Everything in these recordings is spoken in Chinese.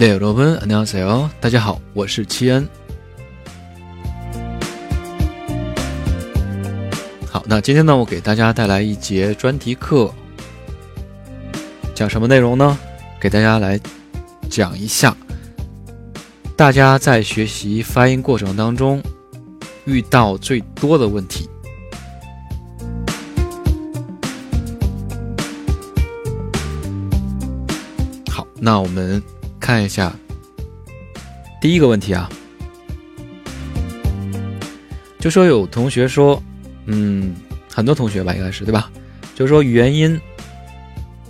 네 여러분，안녕하세요，大家好，我是七恩。好，那今天呢，我给大家带来一节专题课，讲什么内容呢？给大家来讲一下，大家在学习发音过程当中遇到最多的问题。好，那我们 看一下第一个问题啊，就说有同学说，嗯，很多同学吧，应该是对吧？就说元音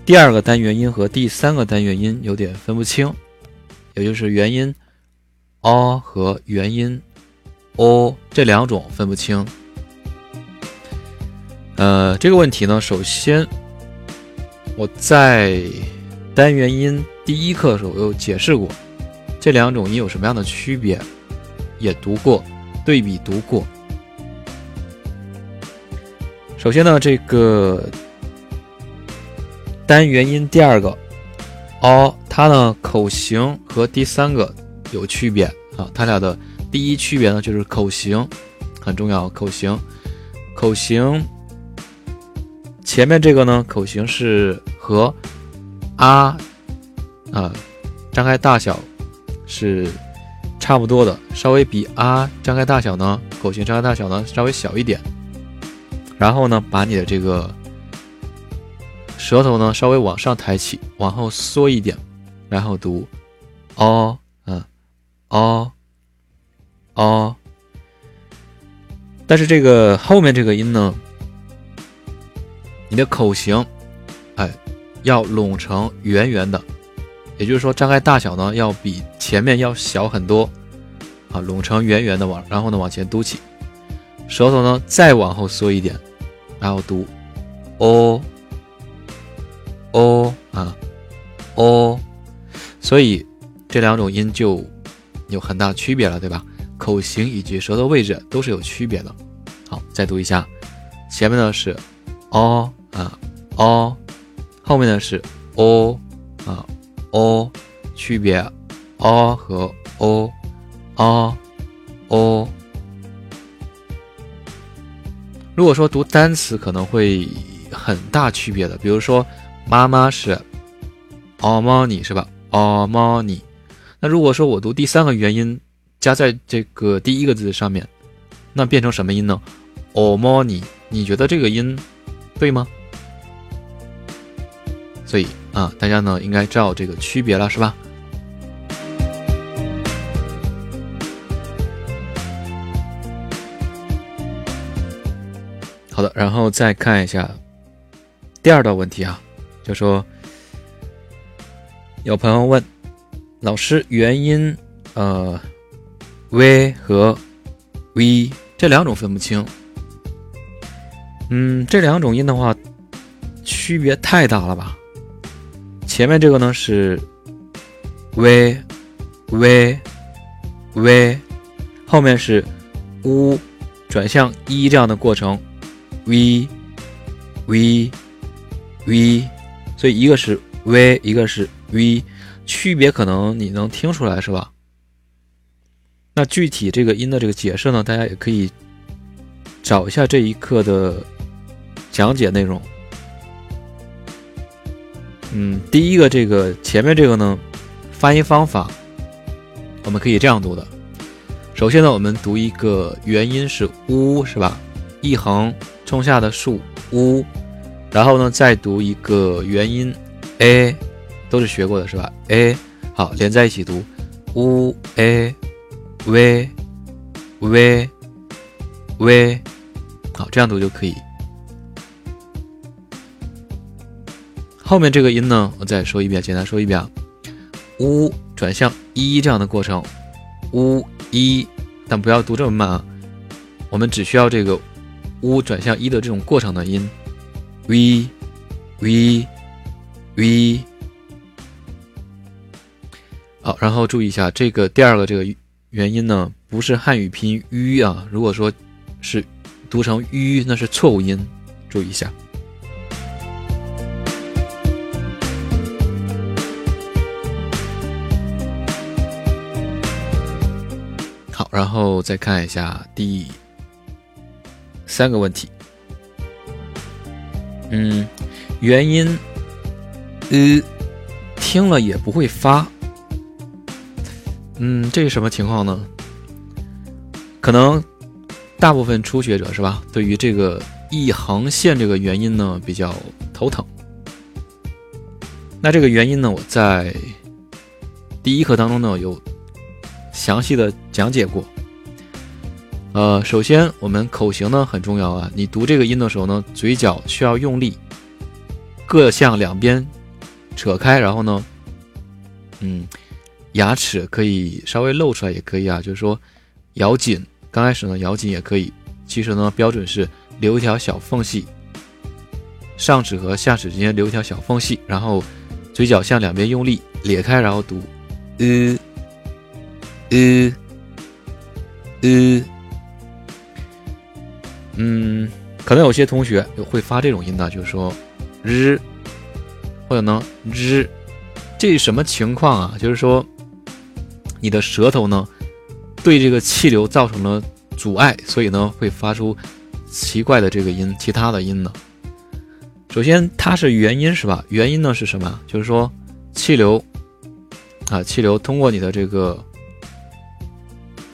第二个单元音和第三个单元音有点分不清，也就是元音 o 和元音 o 这两种分不清。呃，这个问题呢，首先我在单元音第一课的时候我有解释过，这两种音有什么样的区别，也读过，对比读过。首先呢，这个单元音第二个哦它呢口型和第三个有区别啊，它俩的第一区别呢就是口型很重要，口型，口型前面这个呢口型是和啊啊张开大小是差不多的，稍微比啊张开大小呢口型张开大小呢稍微小一点。然后呢，把你的这个舌头呢稍微往上抬起，往后缩一点，然后读哦，嗯，哦，哦。但是这个后面这个音呢，你的口型，哎，要拢成圆圆的，也就是说张开大小呢要比前面要小很多，啊，拢成圆圆的往，然后呢往前嘟起，舌头呢再往后缩一点。然后读，o o 啊，o，所以这两种音就有很大区别了，对吧？口型以及舌头位置都是有区别的。好，再读一下，前面呢是 o 啊 o，后面呢是 o 啊 o，区别 o 和 o o o。如果说读单词可能会很大区别的，比如说妈妈是 omoni 是吧？omoni。那如果说我读第三个元音加在这个第一个字上面，那变成什么音呢？omoni。你觉得这个音对吗？所以啊，大家呢应该知道这个区别了，是吧？好的，然后再看一下第二道问题啊，就说有朋友问老师，元音呃 v 和 v 这两种分不清。嗯，这两种音的话，区别太大了吧？前面这个呢是 v v v，后面是 u 转向一这样的过程。v v v，所以一个是 v，一个是 v，区别可能你能听出来是吧？那具体这个音的这个解释呢，大家也可以找一下这一课的讲解内容。嗯，第一个这个前面这个呢，发音方法我们可以这样读的。首先呢，我们读一个元音是 u 是吧？一横。冲下的竖 u，然后呢，再读一个元音 a，都是学过的是吧？a 好，连在一起读 u a v v v，好，这样读就可以。后面这个音呢，我再说一遍，简单说一遍啊，u 转向一这样的过程，u 一，但不要读这么慢啊，我们只需要这个。u 转向一的这种过程的音，v v v，好，然后注意一下这个第二个这个元音呢，不是汉语拼音 u 啊，如果说是读成 u，那是错误音，注意一下。然后再看一下第三个问题。嗯，元音呃听了也不会发。嗯，这是什么情况呢？可能大部分初学者是吧？对于这个一横线这个元音呢比较头疼。那这个原因呢，我在第一课当中呢有详细的讲解过。呃，首先我们口型呢很重要啊，你读这个音的时候呢，嘴角需要用力，各向两边扯开，然后呢，嗯，牙齿可以稍微露出来也可以啊，就是说咬紧，刚开始呢咬紧也可以，其实呢标准是留一条小缝隙，上齿和下齿之间留一条小缝隙，然后嘴角向两边用力咧开，然后读，嗯，呃，呃。嗯，可能有些同学会发这种音呢，就是说日，或者呢日，这是什么情况啊？就是说你的舌头呢对这个气流造成了阻碍，所以呢会发出奇怪的这个音，其他的音呢。首先它是元音是吧？元音呢是什么？就是说气流啊，气流通过你的这个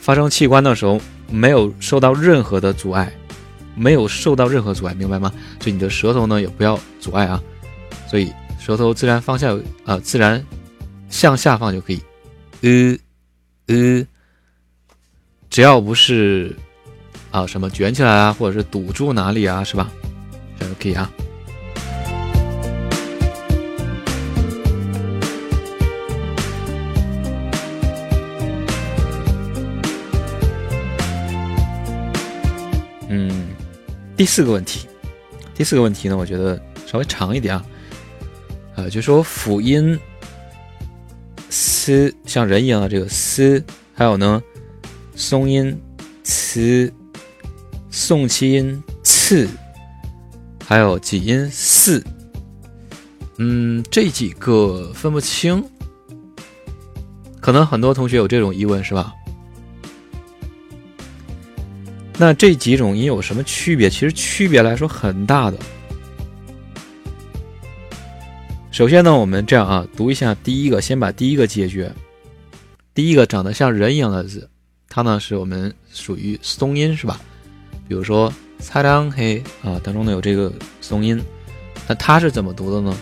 发生器官的时候，没有受到任何的阻碍。没有受到任何阻碍，明白吗？所以你的舌头呢也不要阻碍啊，所以舌头自然方向啊，自然向下放就可以。呃呃，只要不是啊什么卷起来啊，或者是堵住哪里啊，是吧？这样可以啊。嗯第四个问题，第四个问题呢，我觉得稍微长一点啊，呃，就说辅音 “s” 像人一样的这个 “s”，还有呢，松音 “c”，送气音 “c”，还有几音 “s”，嗯，这几个分不清，可能很多同学有这种疑问，是吧？那这几种音有什么区别？其实区别来说很大的。首先呢，我们这样啊，读一下第一个，先把第一个解决。第一个长得像人一样的字，它呢是我们属于松音，是吧？比如说“擦亮黑”啊，当中呢有这个松音，那它是怎么读的呢？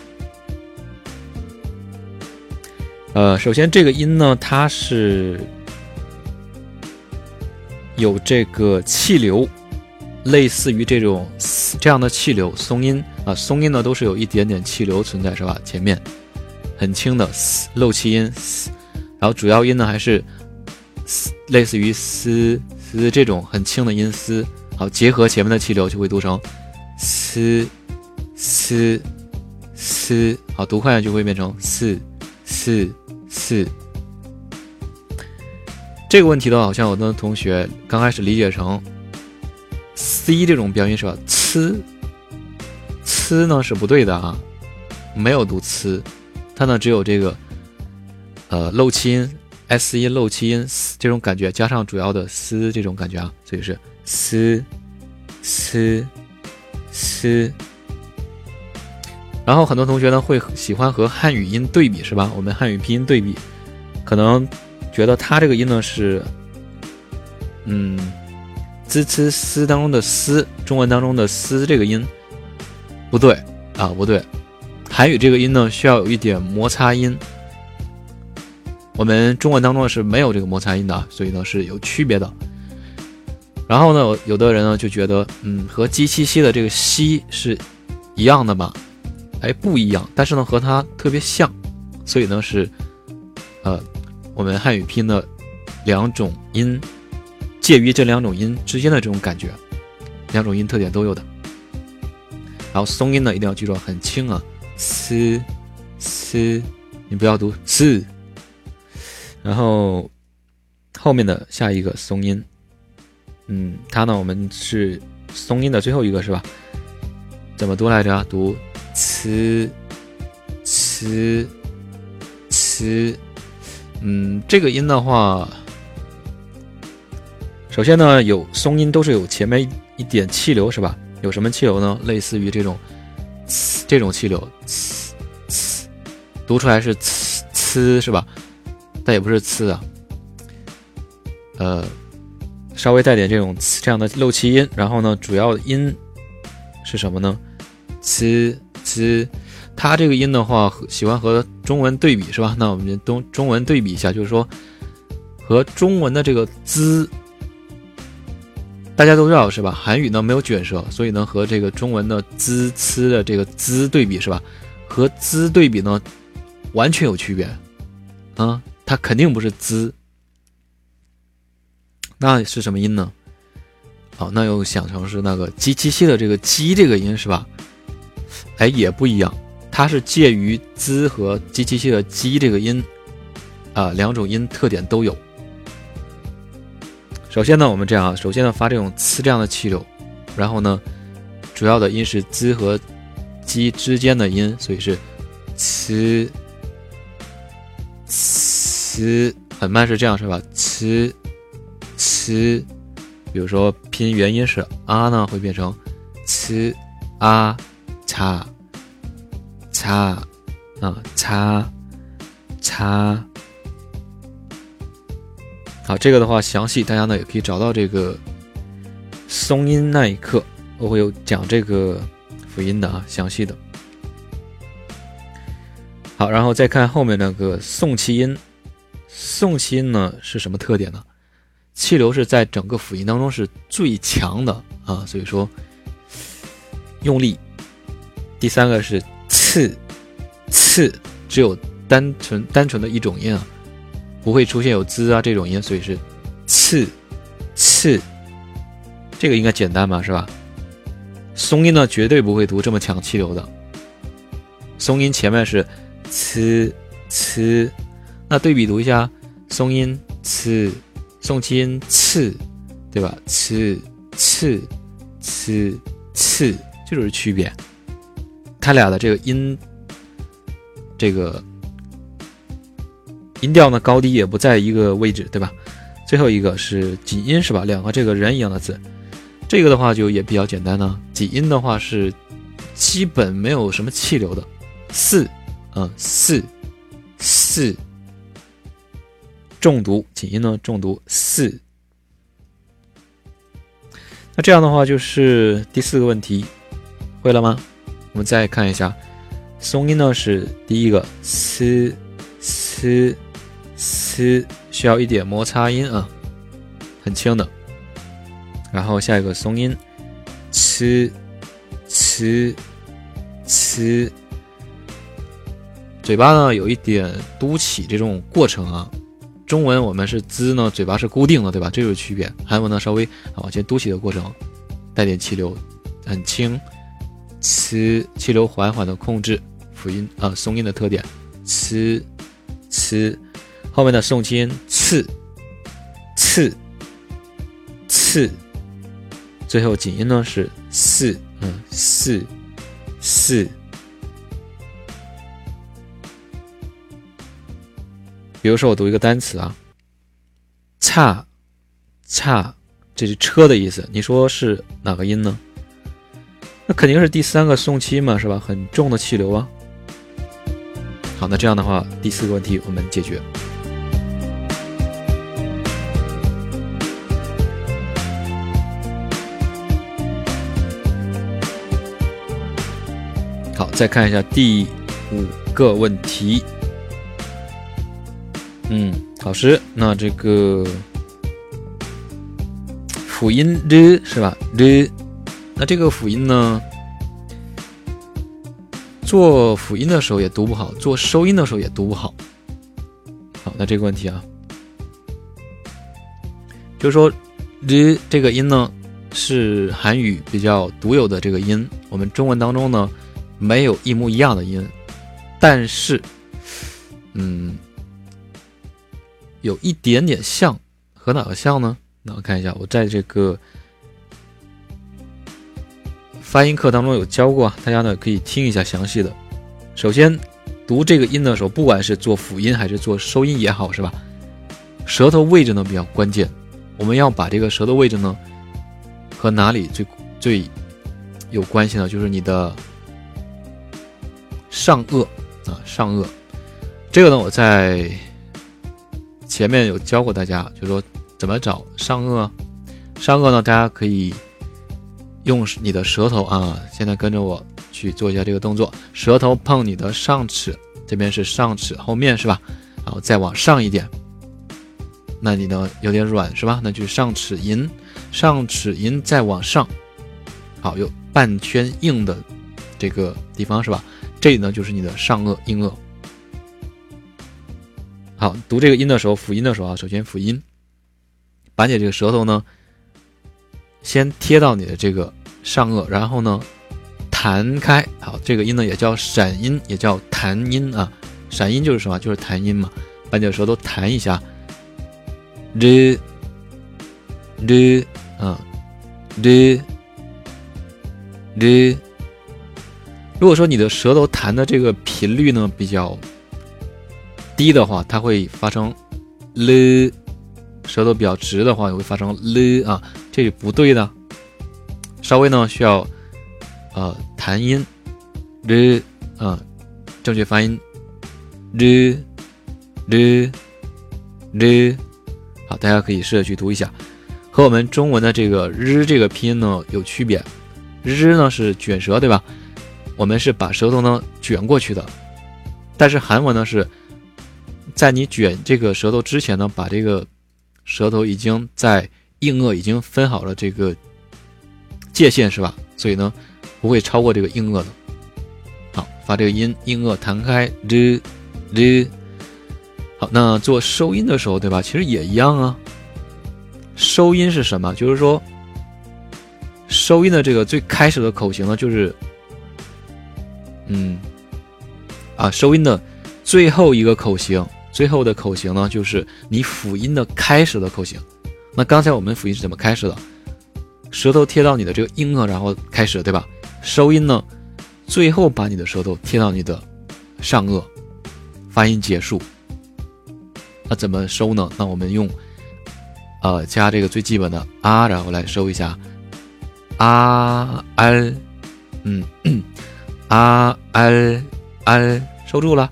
呃，首先这个音呢，它是。有这个气流，类似于这种这样的气流，松音啊，松音呢都是有一点点气流存在，是吧？前面很轻的漏气音，然后主要音呢还是类似于嘶嘶这种很轻的音嘶，好结合前面的气流就会读成嘶嘶嘶，好读快了就会变成四四四。这个问题的话，好像我的同学刚开始理解成 “c” 这种标音是吧？“呲”“呲”呢是不对的啊，没有读“呲”，它呢只有这个呃漏气音 “s” 音漏气音这种感觉，加上主要的“嘶”这种感觉啊，所以是“嘶嘶嘶”。然后很多同学呢会喜欢和汉语音对比是吧？我们汉语拼音对比，可能。觉得它这个音呢是，嗯，z c s 当中的 s，中文当中的 s 这个音不对啊，不对，韩语这个音呢需要有一点摩擦音，我们中文当中是没有这个摩擦音的，所以呢是有区别的。然后呢，有的人呢就觉得，嗯，和 g 七 x 的这个 x 是一样的吧？哎，不一样，但是呢和它特别像，所以呢是，呃。我们汉语拼的两种音，介于这两种音之间的这种感觉，两种音特点都有的。然后松音呢，一定要记住很轻啊，s s，你不要读 s。然后后面的下一个松音，嗯，它呢，我们是松音的最后一个是吧？怎么读来着？读 c c c。嗯，这个音的话，首先呢，有松音都是有前面一点气流，是吧？有什么气流呢？类似于这种呲这种气流，呲呲，读出来是呲呲，是吧？但也不是呲啊，呃，稍微带点这种呲这样的漏气音。然后呢，主要音是什么呢？呲呲，它这个音的话，喜欢和中文对比，是吧？那我们中中文对比一下，就是说和中文的这个滋。大家都知道是吧？韩语呢没有卷舌，所以呢和这个中文的滋呲的这个滋对比是吧？和滋对比呢，完全有区别，啊，它肯定不是滋，那是什么音呢？好，那又想成是那个鸡七七的这个鸡这个音是吧？哎，也不一样，它是介于滋和鸡七七的鸡这个音，啊，两种音特点都有。首先呢，我们这样啊，首先呢发这种呲这样的气流，然后呢，主要的音是滋和鸡之间的音，所以是呲呲，很慢是这样是吧？呲呲，比如说拼元音是啊呢，会变成呲啊擦擦啊擦擦。好，这个的话详细大家呢也可以找到这个松音那一刻，我会有讲这个辅音的啊，详细的。好，然后再看后面那个送气音，送气音呢是什么特点呢？气流是在整个辅音当中是最强的啊，所以说用力。第三个是次次，只有单纯单纯的一种音啊。不会出现有滋啊这种音，所以是次次，这个应该简单吧，是吧？松音呢，绝对不会读这么强气流的。松音前面是呲呲，那对比读一下，松音呲，送气音次，对吧？呲呲呲呲，这就是区别。它俩的这个音，这个。音调呢，高低也不在一个位置，对吧？最后一个是紧音，是吧？两个这个人一样的字，这个的话就也比较简单呢。紧音的话是基本没有什么气流的，四，嗯，四，四，重读紧音呢，重读四。那这样的话就是第四个问题，会了吗？我们再看一下，松音呢是第一个，c c。呲需要一点摩擦音啊，很轻的。然后下一个松音，呲呲呲，嘴巴呢有一点嘟起这种过程啊。中文我们是滋呢，嘴巴是固定的，对吧？这就是区别。韩文呢稍微往前嘟起的过程，带点气流，很轻。呲气流缓缓的控制辅音啊，松音的特点，呲呲。后面的送气音次次次，最后紧音呢是四，嗯四四。比如说我读一个单词啊，差差，这是车的意思。你说是哪个音呢？那肯定是第三个送气嘛，是吧？很重的气流啊。好，那这样的话，第四个问题我们解决。好再看一下第五个问题，嗯，老师，那这个辅音的是吧？的，那这个辅音呢，做辅音的时候也读不好，做收音的时候也读不好。好，那这个问题啊，就是说，的这个音呢，是韩语比较独有的这个音，我们中文当中呢。没有一模一样的音，但是，嗯，有一点点像，和哪个像呢？那我看一下，我在这个发音课当中有教过，大家呢可以听一下详细的。首先，读这个音的时候，不管是做辅音还是做收音也好，是吧？舌头位置呢比较关键，我们要把这个舌头位置呢，和哪里最最有关系呢？就是你的上颚啊，上颚。这个呢，我在前面有教过大家，就是说怎么找上颚。上颚呢，大家可以用你的舌头啊，现在跟着我去做一下这个动作，舌头碰你的上齿，这边是上齿后面是吧？然后再往上一点，那你呢有点软是吧？那就上齿龈，上齿龈再往上，好，有半圈硬的这个地方是吧？这里呢就是你的上颚硬腭。好，读这个音的时候，辅音的时候啊，首先辅音，把你这个舌头呢。先贴到你的这个上颚，然后呢，弹开。好，这个音呢也叫闪音，也叫弹音啊。闪音就是什么？就是弹音嘛。把你的舌头弹一下，r r 啊，r r。如果说你的舌头弹的这个频率呢比较低的话，它会发成 l；舌头比较直的话，也会发成 l 啊。这里不对的，稍微呢需要，呃，弹音，r，啊，正确发音，r，r，r，好，大家可以试着去读一下，和我们中文的这个日这个拼音呢有区别，日呢是卷舌，对吧？我们是把舌头呢卷过去的，但是韩文呢是在你卷这个舌头之前呢，把这个舌头已经在。硬腭已经分好了这个界限是吧？所以呢，不会超过这个硬腭的。好，发这个音，硬腭弹开，z z。好，那做收音的时候，对吧？其实也一样啊。收音是什么？就是说，收音的这个最开始的口型呢，就是，嗯，啊，收音的最后一个口型，最后的口型呢，就是你辅音的开始的口型。那刚才我们辅音是怎么开始的？舌头贴到你的这个硬腭，然后开始，对吧？收音呢，最后把你的舌头贴到你的上颚，发音结束。那怎么收呢？那我们用呃加这个最基本的啊，然后来收一下啊安，嗯啊安安，收住了。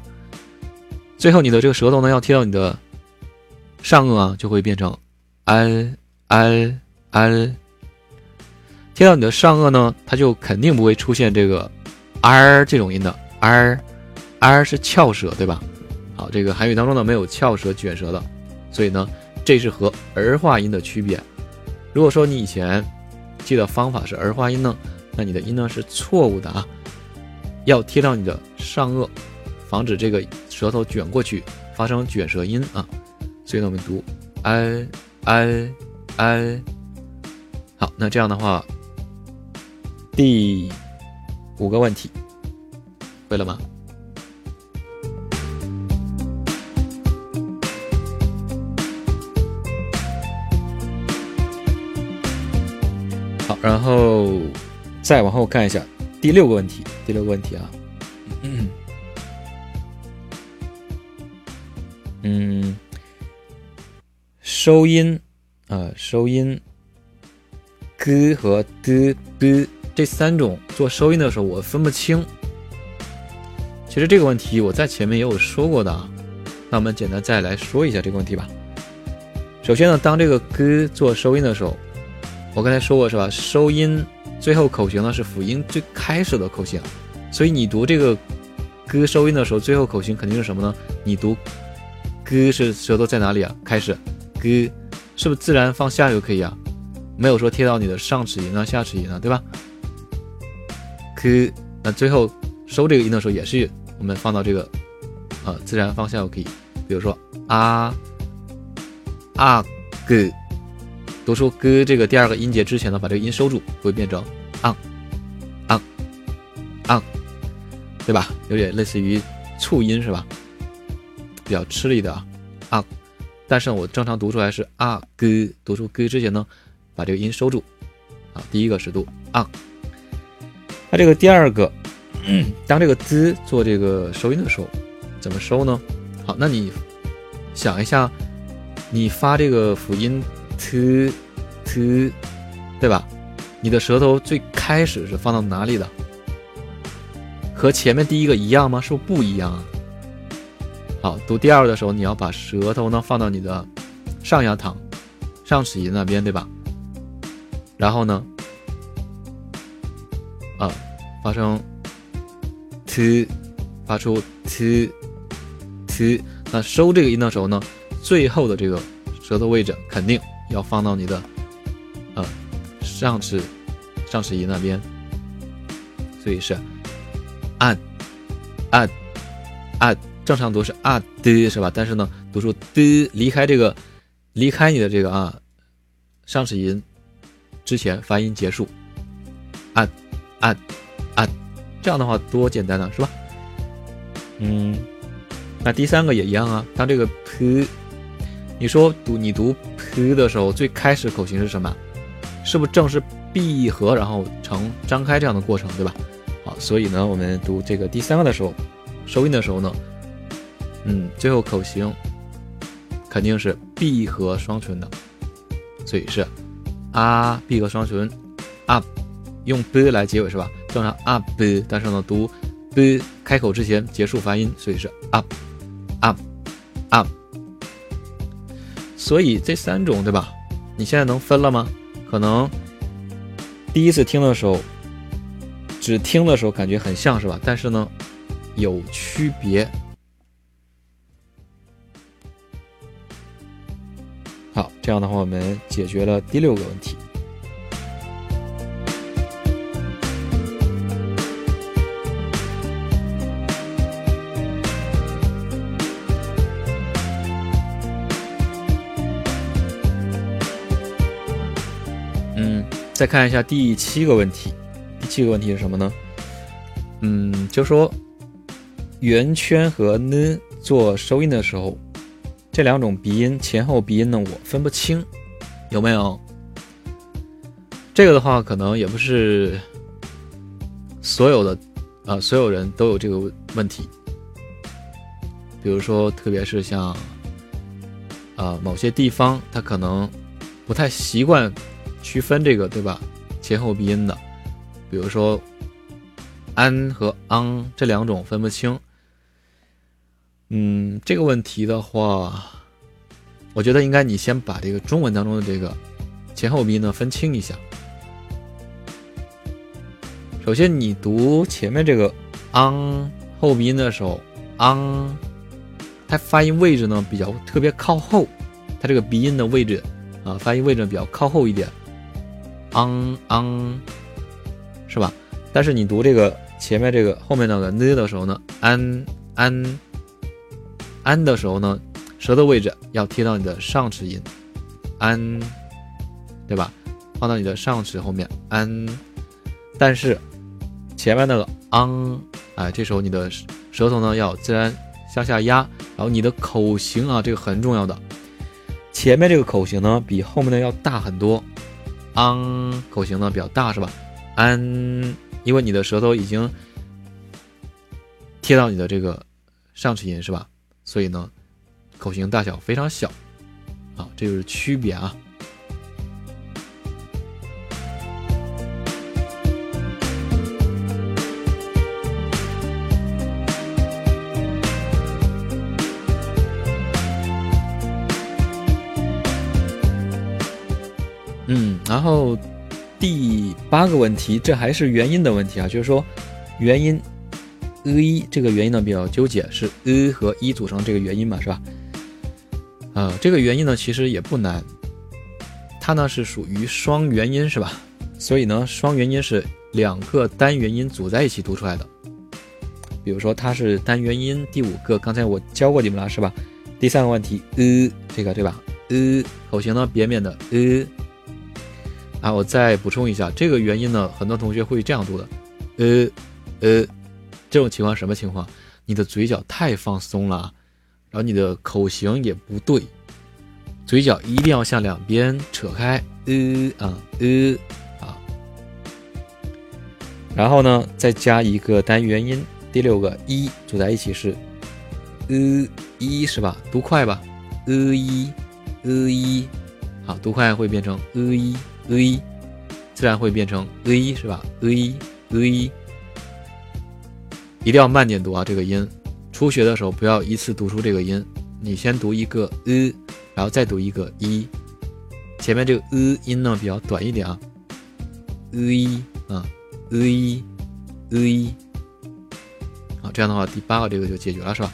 最后你的这个舌头呢要贴到你的上颚啊，就会变成。安安安贴到你的上颚呢，它就肯定不会出现这个 r 这种音的 r r 是翘舌，对吧？好，这个韩语当中呢没有翘舌卷舌的，所以呢这是和儿化音的区别。如果说你以前记的方法是儿化音呢，那你的音呢是错误的啊，要贴到你的上颚，防止这个舌头卷过去发生卷舌音啊。所以呢我们读 al。哎哎，好，那这样的话，第五个问题会了吗？好，然后再往后看一下第六个问题。第六个问题啊，嗯。收音，啊，收音，g 和 d d 这三种做收音的时候，我分不清。其实这个问题我在前面也有说过的啊。那我们简单再来说一下这个问题吧。首先呢，当这个 g 做收音的时候，我刚才说过是吧？收音最后口型呢是辅音最开始的口型，所以你读这个 g 收音的时候，最后口型肯定是什么呢？你读 g 是舌头在哪里啊？开始。G 是不是自然放下就可以啊？没有说贴到你的上齿龈啊、下齿龈啊，对吧？g 那最后收这个音的时候也是我们放到这个呃自然放下就可以。比如说啊啊 g 读出 g 这个第二个音节之前呢，把这个音收住，会变成 ang ang ang，对吧？有点类似于促音是吧？比较吃力的啊 ang。但是我正常读出来是啊，g，读出 g 之前呢，把这个音收住。啊，第一个是读啊。那这个第二个，当这个 z 做这个收音的时候，怎么收呢？好，那你想一下，你发这个辅音 t t，对吧？你的舌头最开始是放到哪里的？和前面第一个一样吗？是不是不一样啊？好，读第二个的时候，你要把舌头呢放到你的上牙膛、上齿龈那边，对吧？然后呢，啊，发生 t，发出 t t。那收这个音的时候呢，最后的这个舌头位置肯定要放到你的呃上齿上齿龈那边，所以是。按按按！正常读是啊的，是吧？但是呢，读出的离开这个，离开你的这个啊上齿龈之前，发音结束。啊啊啊！这样的话多简单呢，是吧？嗯，那第三个也一样啊。当这个 p，你说读你读 p 的时候，最开始口型是什么？是不是正是闭合然后成张开这样的过程，对吧？好，所以呢，我们读这个第三个的时候，收音的时候呢，嗯，最后口型肯定是闭合双唇的，所以是啊，闭合双唇，up，用 b 来结尾是吧？正常 up，但是呢，读 b 开口之前结束发音，所以是 up，up，up。所以这三种对吧？你现在能分了吗？可能第一次听的时候。只听的时候感觉很像是吧？但是呢，有区别。这样的话我们解决了第六个问题。嗯，再看一下第七个问题。第七个问题是什么呢？嗯，就说圆圈和呢做收音的时候，这两种鼻音前后鼻音呢，我分不清，有没有？这个的话，可能也不是所有的啊，所有人都有这个问题。比如说，特别是像啊某些地方，他可能不太习惯区分这个，对吧？前后鼻音的。比如说，安和昂这两种分不清。嗯，这个问题的话，我觉得应该你先把这个中文当中的这个前后鼻音呢分清一下。首先，你读前面这个昂后鼻音的时候，昂，它发音位置呢比较特别靠后，它这个鼻音的位置啊，发音位置比较靠后一点，昂昂。是吧？但是你读这个前面这个后面那个呢的时候呢，安安安的时候呢，舌头位置要贴到你的上齿龈，安，对吧？放到你的上齿后面安。但是前面那个昂，哎，这时候你的舌头呢要自然向下压，然后你的口型啊，这个很重要的，前面这个口型呢比后面的要大很多，昂口型呢比较大，是吧？安，因为你的舌头已经贴到你的这个上齿龈是吧？所以呢，口型大小非常小，啊，这就是区别啊。嗯，然后。第八个问题，这还是元音的问题啊，就是说，元音 a 这个元音呢比较纠结，是呃和一组成这个元音嘛，是吧？啊，这个元音呢其实也不难，它呢是属于双元音，是吧？所以呢，双元音是两个单元音组在一起读出来的。比如说它是单元音第五个，刚才我教过你们了，是吧？第三个问题呃这个对吧呃口型呢扁扁的呃。啊，我再补充一下，这个原因呢，很多同学会这样读的，呃，呃，这种情况什么情况？你的嘴角太放松了，然后你的口型也不对，嘴角一定要向两边扯开，呃，啊，呃，啊，然后呢，再加一个单元音，第六个一组在一起是，呃，一是吧？读快吧，呃一，呃一。好，读快会变成呃一呃一自然会变成呃一是吧呃一呃一一定要慢点读啊，这个音。初学的时候不要一次读出这个音，你先读一个呃然后再读一个一，前面这个呃音呢比较短一点啊，e 啊 e e，好，这样的话第八个这个就解决了是吧？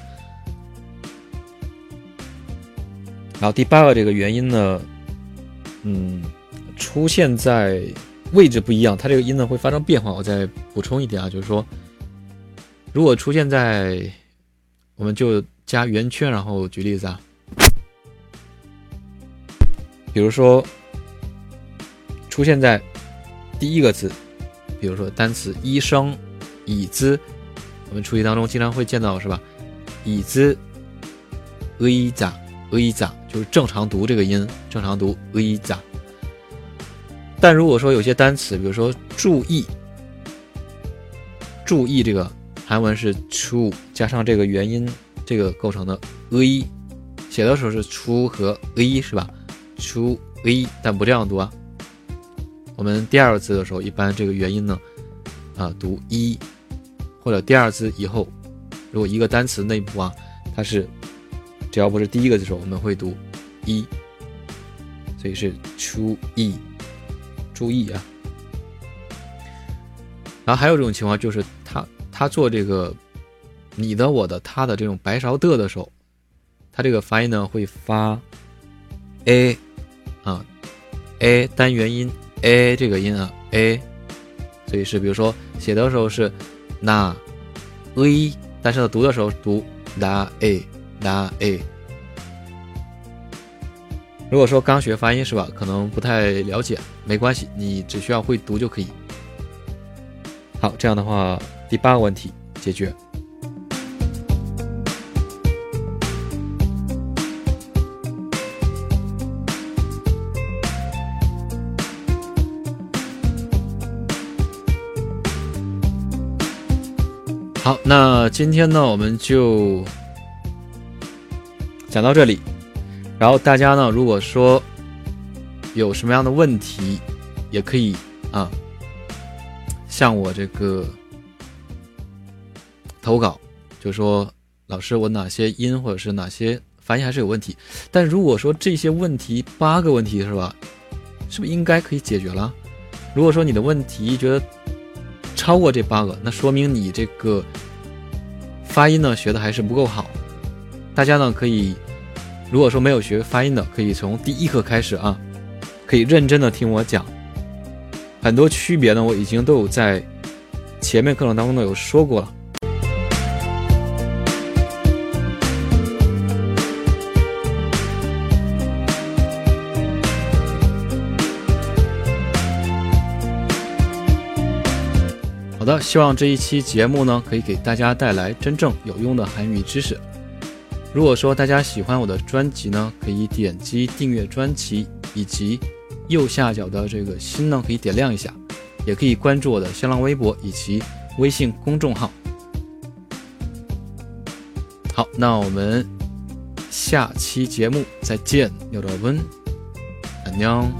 然后第八个这个元音呢，嗯，出现在位置不一样，它这个音呢会发生变化。我再补充一点啊，就是说，如果出现在我们就加圆圈，然后举例子啊，比如说出现在第一个字，比如说单词医生、椅子，我们初级当中经常会见到是吧？椅子、椅子、椅子，就是正常读这个音，正常读 iza。但如果说有些单词，比如说注意，注意这个。韩文是出加上这个元音，这个构成的 a，写的时候是出和 a 是吧？出 a，但不这样读啊。我们第二个字的时候，一般这个元音呢，啊读一，或者第二字以后，如果一个单词内部啊，它是只要不是第一个字的时候，我们会读一，所以是出 e，注意啊。然后还有一种情况就是它。他做这个你的、我的、他的这种白勺的的时候，他这个发音呢会发 a 啊 a 单元音 a 这个音啊 a，所以是比如说写的时候是那 a，但是呢读的时候读 la a la a。如果说刚学发音是吧，可能不太了解，没关系，你只需要会读就可以。好，这样的话。第八个问题解决。好，那今天呢，我们就讲到这里。然后大家呢，如果说有什么样的问题，也可以啊，向我这个。投稿就说老师，我哪些音或者是哪些发音还是有问题？但如果说这些问题八个问题是吧，是不是应该可以解决了？如果说你的问题觉得超过这八个，那说明你这个发音呢学的还是不够好。大家呢可以，如果说没有学发音的，可以从第一课开始啊，可以认真的听我讲。很多区别呢，我已经都有在前面课程当中呢有说过了。好的，希望这一期节目呢，可以给大家带来真正有用的韩语知识。如果说大家喜欢我的专辑呢，可以点击订阅专辑，以及右下角的这个心呢，可以点亮一下，也可以关注我的新浪微博以及微信公众号。好，那我们下期节目再见，有的温，安녕